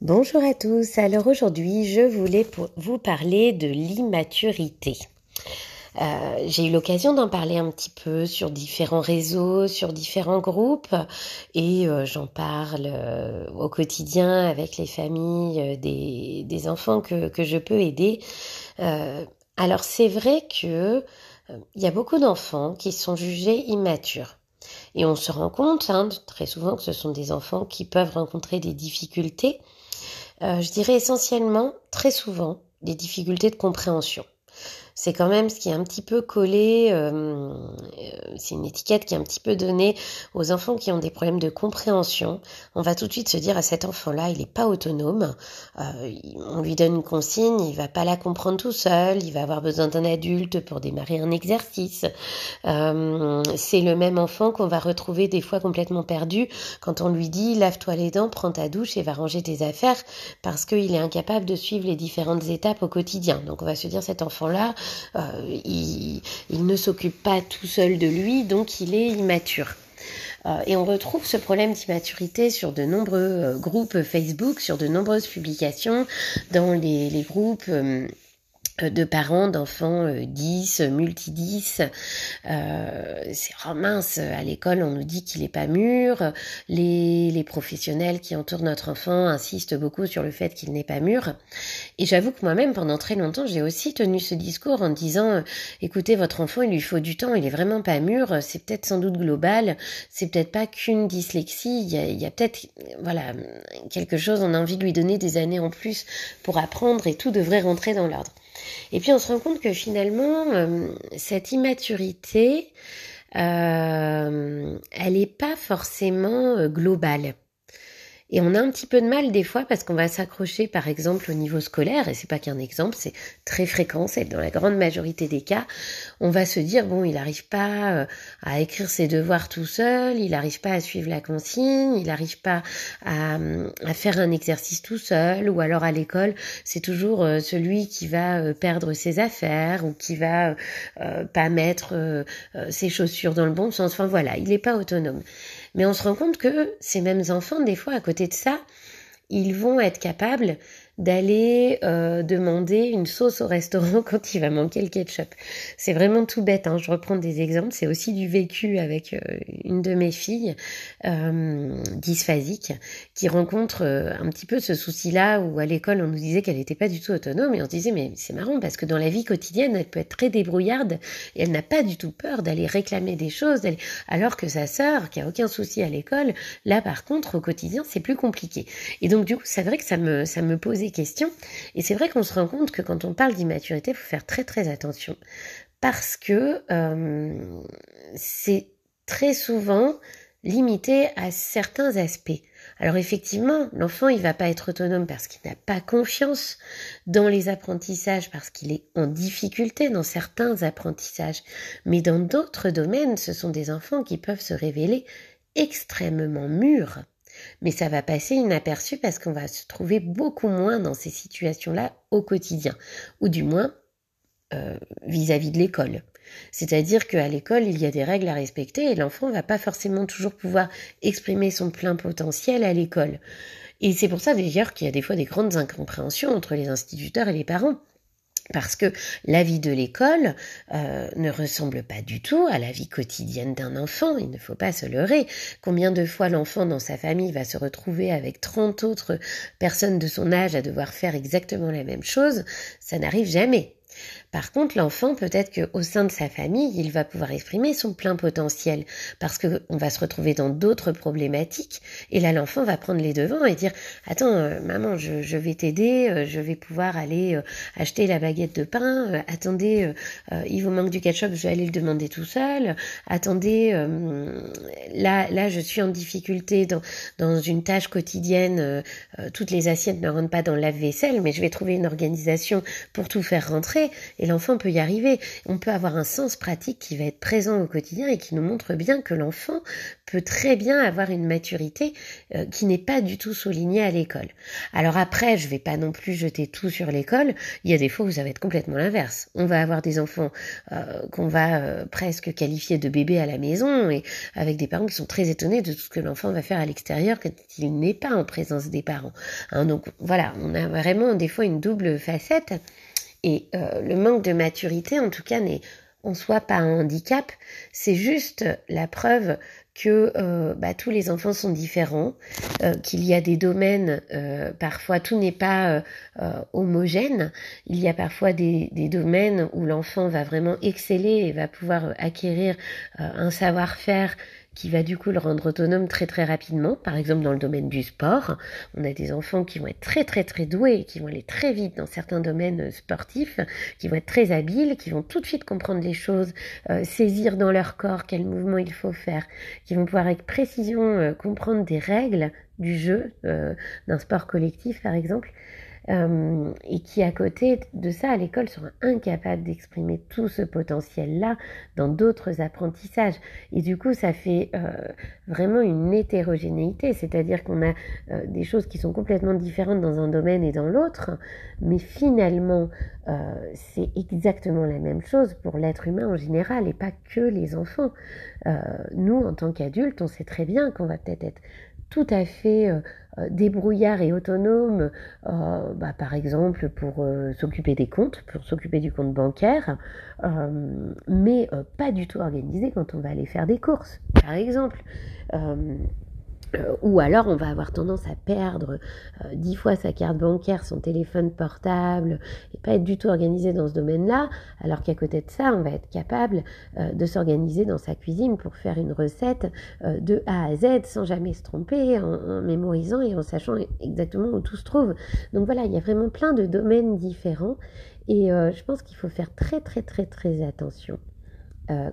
Bonjour à tous. Alors aujourd'hui, je voulais vous parler de l'immaturité. Euh, j'ai eu l'occasion d'en parler un petit peu sur différents réseaux, sur différents groupes, et euh, j'en parle euh, au quotidien avec les familles des, enfants que, je peux aider. alors c'est vrai que il y a beaucoup d'enfants qui sont jugés immatures. Et on se rend compte hein, très souvent que ce sont des enfants qui peuvent rencontrer des difficultés je dirais essentiellement, très souvent, des difficultés de compréhension c'est quand même ce qui est un petit peu collé, euh, euh, c'est une étiquette qui est un petit peu donnée aux enfants qui ont des problèmes de compréhension. On va tout de suite se dire à cet enfant-là, il n'est pas autonome, euh, on lui donne une consigne, il va pas la comprendre tout seul, il va avoir besoin d'un adulte pour démarrer un exercice. c'est le même enfant qu'on va retrouver des fois complètement perdu quand on lui dit lave-toi les dents, prends ta douche et va ranger tes affaires parce qu'il est incapable de suivre les différentes étapes au quotidien. Donc on va se dire cet enfant-là, euh, il, ne s'occupe pas tout seul de lui, donc il est immature. Euh, et on retrouve ce problème d'immaturité sur de nombreux euh, groupes Facebook, sur de nombreuses publications, dans les, les groupes euh, de parents d'enfants 10, euh, multi-10. Euh, c'est oh mince, à l'école on nous dit qu'il n'est pas mûr. Les, les professionnels qui entourent notre enfant insistent beaucoup sur le fait qu'il n'est pas mûr. Et j'avoue que moi-même, pendant très longtemps, j'ai aussi tenu ce discours en disant, euh, écoutez, votre enfant, il lui faut du temps, il est vraiment pas mûr, c'est peut-être sans doute global, c'est peut-être pas qu'une dyslexie, il y a, il y a peut-être, voilà, quelque chose, on a envie de lui donner des années en plus pour apprendre et tout devrait rentrer dans l'ordre. Et puis on se rend compte que finalement, euh, cette immaturité, euh, elle n'est pas forcément euh, globale. Et on a un petit peu de mal des fois parce qu'on va s'accrocher par exemple au niveau scolaire, et c'est pas qu'un exemple, c'est très fréquent, c'est dans la grande majorité des cas, on va se dire bon il n'arrive pas euh, à écrire ses devoirs tout seul, il n'arrive pas à suivre la consigne, il n'arrive pas à, à, faire un exercice tout seul, ou alors à l'école c'est toujours euh, celui qui va euh, perdre ses affaires ou qui va pas mettre ses chaussures dans le bon sens, enfin voilà, il n'est pas autonome. Mais on se rend compte que ces mêmes enfants, des fois, à côté de ça, ils vont être capables d'aller euh, demander une sauce au restaurant quand il va manquer le ketchup. C'est vraiment tout bête, hein. je reprends des exemples, c'est aussi du vécu avec euh, une de mes filles euh, dysphasique qui rencontre euh, un petit peu ce souci-là où à l'école on nous disait qu'elle n'était pas du tout autonome et on se disait mais c'est marrant parce que dans la vie quotidienne elle peut être très débrouillarde et elle n'a pas du tout peur d'aller réclamer des choses alors que sa sœur qui a aucun souci à l'école là par contre au quotidien c'est plus compliqué et donc du coup c'est vrai que ça me ça me posait questions. Et c'est vrai qu'on se rend compte que quand on parle d'immaturité, il faut faire très très attention. Parce que euh, c'est très souvent limité à certains aspects. Alors effectivement, l'enfant, il va pas être autonome parce qu'il n'a pas confiance dans les apprentissages, parce qu'il est en difficulté dans certains apprentissages. Mais dans d'autres domaines, ce sont des enfants qui peuvent se révéler extrêmement mûrs. Mais ça va passer inaperçu parce qu'on va se trouver beaucoup moins dans ces situations-là au quotidien, ou du moins euh, vis-à-vis de l'école. C'est-à-dire qu'à l'école, il y a des règles à respecter et l'enfant va pas forcément toujours pouvoir exprimer son plein potentiel à l'école. Et c'est pour ça d'ailleurs qu'il y a des fois des grandes incompréhensions entre les instituteurs et les parents parce que la vie de l'école euh, ne ressemble pas du tout à la vie quotidienne d'un enfant, il ne faut pas se leurrer. Combien de fois l'enfant dans sa famille va se retrouver avec 30 autres personnes de son âge à devoir faire exactement la même chose, ça n'arrive jamais. Par contre, l'enfant, peut-être qu'au sein de sa famille, il va pouvoir exprimer son plein potentiel parce que on va se retrouver dans d'autres problématiques et là, l'enfant va prendre les devants et dire Attends, euh, maman, je, je vais t'aider, euh, je vais pouvoir aller euh, acheter la baguette de pain. attendez, il vous manque du ketchup, je vais aller le demander tout seul. Attendez, là, là, je suis en difficulté dans, dans une tâche quotidienne. toutes les assiettes ne rentrent pas dans le lave-vaisselle, mais je vais trouver une organisation pour tout faire rentrer. Et l'enfant peut y arriver. On peut avoir un sens pratique qui va être présent au quotidien et qui nous montre bien que l'enfant peut très bien avoir une maturité euh, qui n'est pas du tout soulignée à l'école. Alors après, je vais pas non plus jeter tout sur l'école. Il y a des fois où ça va être complètement l'inverse. On va avoir des enfants euh, qu'on va euh, presque qualifier de bébés à la maison et avec des parents qui sont très étonnés de tout ce que l'enfant va faire à l'extérieur quand il n'est pas en présence des parents. Hein, donc voilà, on a vraiment des fois une double facette et le manque de maturité, en tout cas, n'est en soi pas un handicap, c'est juste la preuve que euh, bah, tous les enfants sont différents, euh, qu'il y a des domaines, euh, parfois tout n'est pas homogène, il y a parfois des, des domaines où l'enfant va vraiment exceller et va pouvoir acquérir un savoir-faire qui va du coup le rendre autonome très très rapidement. Par exemple, dans le domaine du sport, on a des enfants qui vont être très très très doués, qui vont aller très vite dans certains domaines sportifs, qui vont être très habiles, qui vont tout de suite comprendre les choses, euh, saisir dans leur corps quel mouvement il faut faire, qui vont pouvoir avec précision euh, comprendre des règles du jeu euh, d'un sport collectif par exemple. Euh, et qui à côté de ça à l'école seront incapables d'exprimer tout ce potentiel-là dans d'autres apprentissages. Et du coup, ça fait euh, vraiment une hétérogénéité, c'est-à-dire qu'on a euh, des choses qui sont complètement différentes dans un domaine et dans l'autre, mais finalement, c'est exactement la même chose pour l'être humain en général et pas que les enfants. nous, en tant qu'adultes, on sait très bien qu'on va peut-être être tout à fait euh, euh, débrouillard et autonome, euh, bah, par exemple pour s'occuper des comptes, pour s'occuper du compte bancaire, mais pas du tout organisé quand on va aller faire des courses, par exemple. Euh, ou alors on va avoir tendance à perdre euh, dix fois sa carte bancaire, son téléphone portable, et pas être du tout organisé dans ce domaine-là, alors qu'à côté de ça, on va être capable euh, de s'organiser dans sa cuisine pour faire une recette de A à Z sans jamais se tromper, en, mémorisant et en sachant exactement où tout se trouve. Donc voilà, il y a vraiment plein de domaines différents, et je pense qu'il faut faire très très très très attention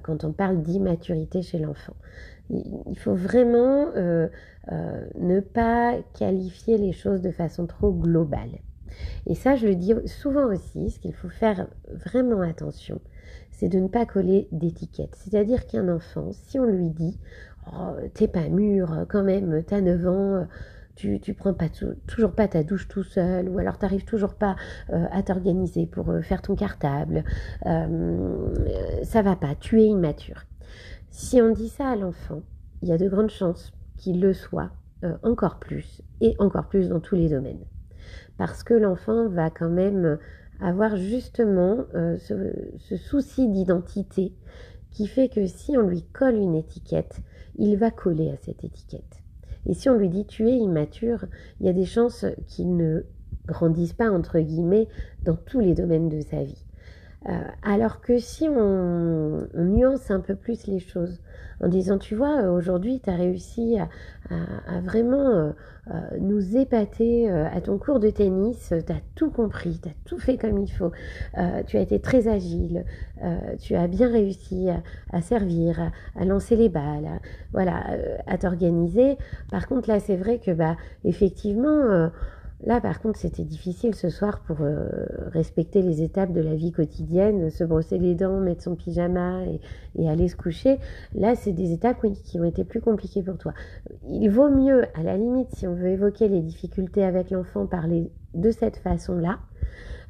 quand on parle d'immaturité chez l'enfant il faut vraiment euh, euh, ne pas qualifier les choses de façon trop globale. Et ça, je le dis souvent aussi, ce qu'il faut faire vraiment attention, c'est de ne pas coller d'étiquette. C'est-à-dire qu'un enfant, si on lui dit oh, T'es pas mûr, quand même, t'as 9 ans, tu, tu prends pas toujours pas ta douche tout seul, ou alors t'arrives toujours pas euh, à t'organiser pour faire ton cartable, ça va pas, tu es immature. Si on dit ça à l'enfant, il y a de grandes chances qu'il le soit euh, encore plus, et encore plus dans tous les domaines. Parce que l'enfant va quand même avoir justement euh, ce, souci d'identité qui fait que si on lui colle une étiquette, il va coller à cette étiquette. Et si on lui dit tu es immature, il y a des chances qu'il ne grandisse pas, entre guillemets, dans tous les domaines de sa vie. Euh, alors que si on, nuance un peu plus les choses, en disant, tu vois, euh, aujourd'hui, tu as réussi à, vraiment euh, nous épater à ton cours de tennis, tu as tout compris, tu as tout fait comme il faut, tu as été très agile, tu as bien réussi à, servir, à, lancer les balles, voilà, à t'organiser. Par contre, là, c'est vrai que, bah, effectivement, Là, par contre, c'était difficile ce soir pour euh, respecter les étapes de la vie quotidienne, se brosser les dents, mettre son pyjama et, aller se coucher. Là, c'est des étapes qui ont été plus compliquées pour toi. Il vaut mieux, à la limite, si on veut évoquer les difficultés avec l'enfant, parler de cette façon-là,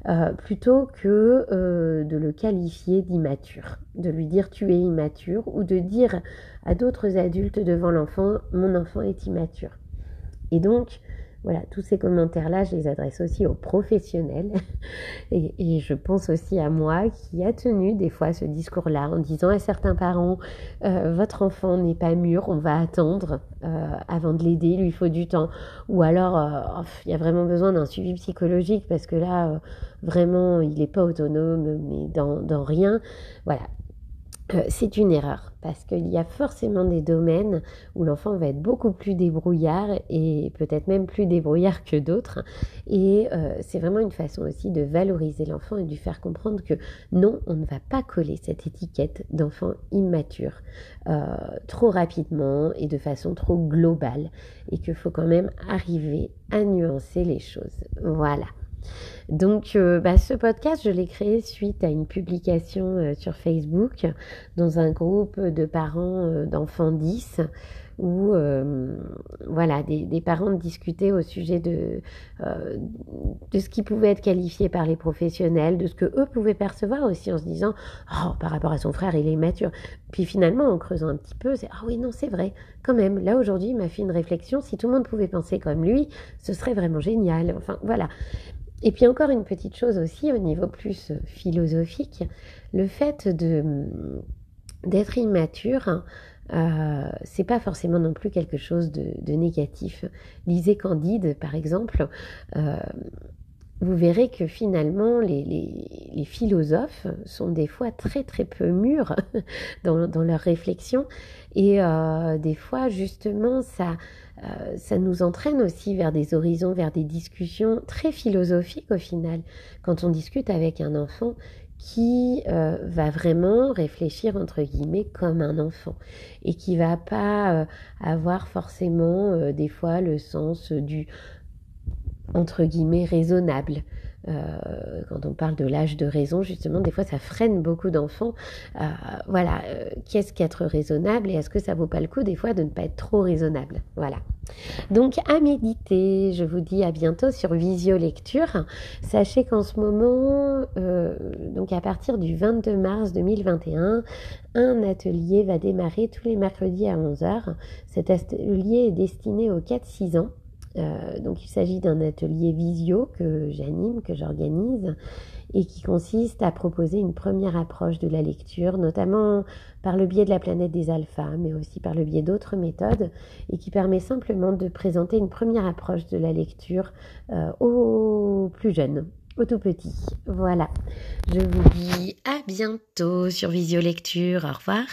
euh, plutôt que euh, de le qualifier d'immature, de lui dire tu es immature, ou de dire à d'autres adultes devant l'enfant mon enfant est immature. Et donc, voilà, tous ces commentaires-là, je les adresse aussi aux professionnels. Et, je pense aussi à moi qui a tenu des fois ce discours-là en disant à certains parents, euh, votre enfant n'est pas mûr, on va attendre euh, avant de l'aider, il lui faut du temps. Ou alors, euh, il y a vraiment besoin d'un suivi psychologique parce que là, vraiment, il n'est pas autonome, mais dans, dans rien. Voilà, euh, c'est une erreur parce qu'il y a forcément des domaines où l'enfant va être beaucoup plus débrouillard et peut-être même plus débrouillard que d'autres. Et euh, c'est vraiment une façon aussi de valoriser l'enfant et de lui faire comprendre que non, on ne va pas coller cette étiquette d'enfant immature euh, trop rapidement et de façon trop globale et qu'il faut quand même arriver à nuancer les choses. Voilà. Donc, euh, bah, ce podcast, je l'ai créé suite à une publication euh, sur Facebook dans un groupe de parents euh, d'enfants 10 où voilà des, parents discutaient au sujet de de ce qui pouvait être qualifié par les professionnels, de ce que eux pouvaient percevoir aussi en se disant oh par rapport à son frère il est mature. Puis finalement en creusant un petit peu c'est ah oui non c'est vrai quand même là aujourd'hui m'a fait une réflexion si tout le monde pouvait penser comme lui ce serait vraiment génial. Enfin voilà et puis encore une petite chose aussi au niveau plus philosophique, le fait de d'être immature, euh, c'est pas forcément non plus quelque chose de, négatif. Lisez Candide, par exemple. Euh, vous verrez que finalement, les, les, philosophes sont des fois très très peu mûrs dans, dans leurs réflexions. Et euh, des fois, justement, ça, euh, ça nous entraîne aussi vers des horizons, vers des discussions très philosophiques au final. Quand on discute avec un enfant qui euh, va vraiment réfléchir entre guillemets comme un enfant et qui va pas avoir forcément des fois le sens du entre guillemets raisonnable. Euh, quand on parle de l'âge de raison, justement, des fois, ça freine beaucoup d'enfants. Euh, voilà, euh, qu'est-ce qu'être raisonnable et est-ce que ça vaut pas le coup, des fois, de ne pas être trop raisonnable? Voilà. Donc, à méditer. Je vous dis à bientôt sur Visio Lecture. Sachez qu'en ce moment, donc à partir du 22 mars 2021, un atelier va démarrer tous les mercredis à 11h. Cet atelier est destiné aux 4-6 ans. Euh, donc il s'agit d'un atelier visio que j'anime, que j'organise et qui consiste à proposer une première approche de la lecture, notamment par le biais de la planète des alphas, mais aussi par le biais d'autres méthodes, et qui permet simplement de présenter une première approche de la lecture euh, aux plus jeunes, aux tout petits. Voilà. Je vous dis à bientôt sur Visio Lecture. Au revoir.